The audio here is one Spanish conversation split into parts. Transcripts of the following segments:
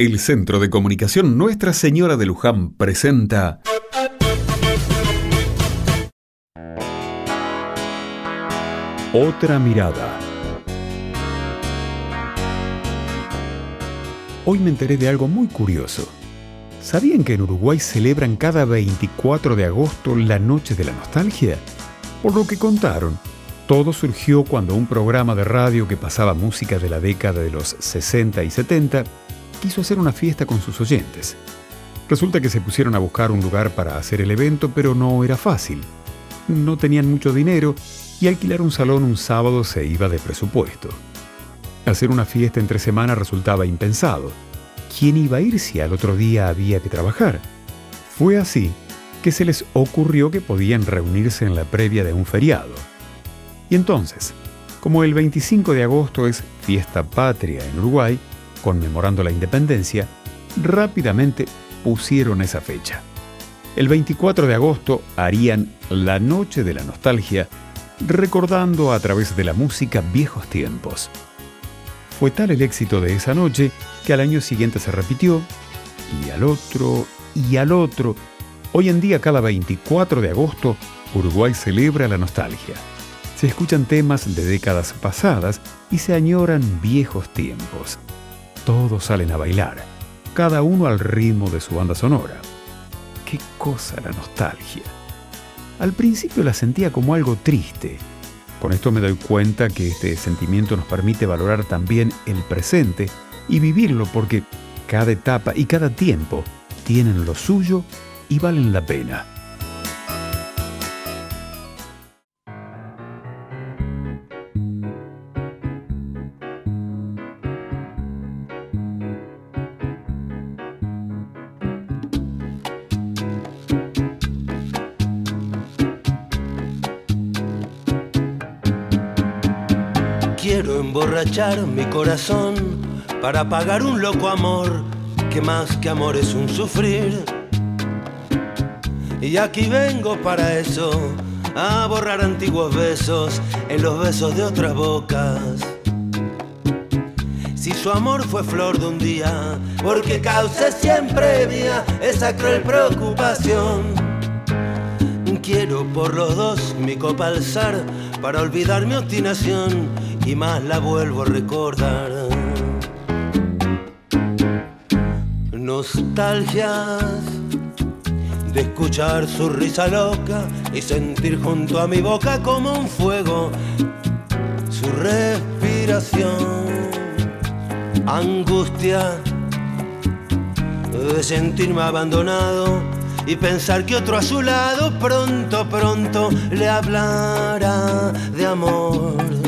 El Centro de Comunicación Nuestra Señora de Luján presenta Otra mirada. Hoy me enteré de algo muy curioso. ¿Sabían que en Uruguay celebran cada 24 de agosto la Noche de la Nostalgia? Por lo que contaron, todo surgió cuando un programa de radio que pasaba música de la década de los 60 y 70 quiso hacer una fiesta con sus oyentes. Resulta que se pusieron a buscar un lugar para hacer el evento, pero no era fácil. No tenían mucho dinero y alquilar un salón un sábado se iba de presupuesto. Hacer una fiesta entre semana resultaba impensado. ¿Quién iba a ir si al otro día había que trabajar? Fue así que se les ocurrió que podían reunirse en la previa de un feriado. Y entonces, como el 25 de agosto es fiesta patria en Uruguay, conmemorando la independencia, rápidamente pusieron esa fecha. El 24 de agosto harían la Noche de la Nostalgia, recordando a través de la música viejos tiempos. Fue tal el éxito de esa noche que al año siguiente se repitió, y al otro, y al otro. Hoy en día, cada 24 de agosto, Uruguay celebra la nostalgia. Se escuchan temas de décadas pasadas y se añoran viejos tiempos todos salen a bailar, cada uno al ritmo de su banda sonora. Qué cosa la nostalgia. Al principio la sentía como algo triste. Con esto me doy cuenta que este sentimiento nos permite valorar también el presente y vivirlo porque cada etapa y cada tiempo tienen lo suyo y valen la pena. Quiero emborrachar mi corazón para pagar un loco amor que más que amor es un sufrir. Y aquí vengo para eso, a borrar antiguos besos en los besos de otras bocas. Si su amor fue flor de un día, porque cause siempre mía esa cruel preocupación. Quiero por los dos mi copa alzar para olvidar mi obstinación y más la vuelvo a recordar. Nostalgias de escuchar su risa loca y sentir junto a mi boca como un fuego su respiración. Angustia de sentirme abandonado y pensar que otro a su lado pronto, pronto le hablará de amor.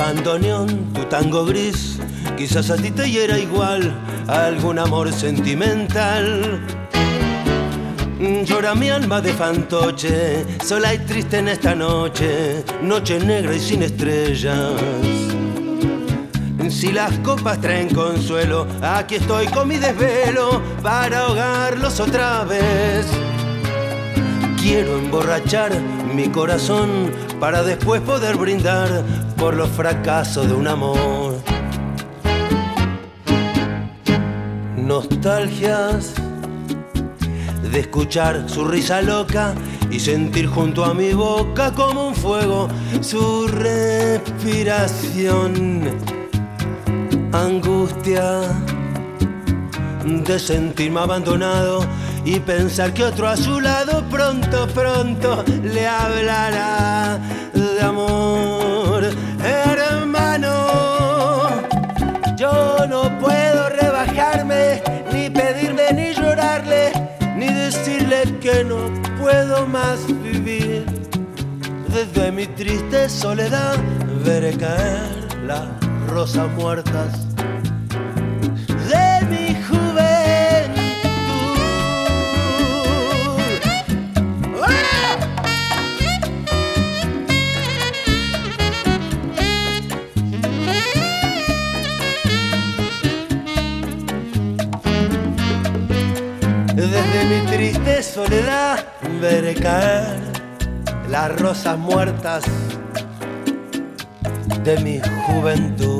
bandoneón, tu tango gris, quizás a ti te hiera igual algún amor sentimental. Llora mi alma de fantoche, sola y triste en esta noche, noche negra y sin estrellas. Si las copas traen consuelo, aquí estoy con mi desvelo para ahogarlos otra vez. Quiero emborrachar mi corazón para después poder brindar por los fracasos de un amor. Nostalgias de escuchar su risa loca y sentir junto a mi boca como un fuego su respiración. Angustia de sentirme abandonado y pensar que otro a su lado pronto, pronto le hablará de amor. No puedo rebajarme, ni pedirme, ni llorarle, ni decirle que no puedo más vivir. Desde mi triste soledad veré caer las rosas muertas mi triste soledad veré caer las rosas muertas de mi juventud.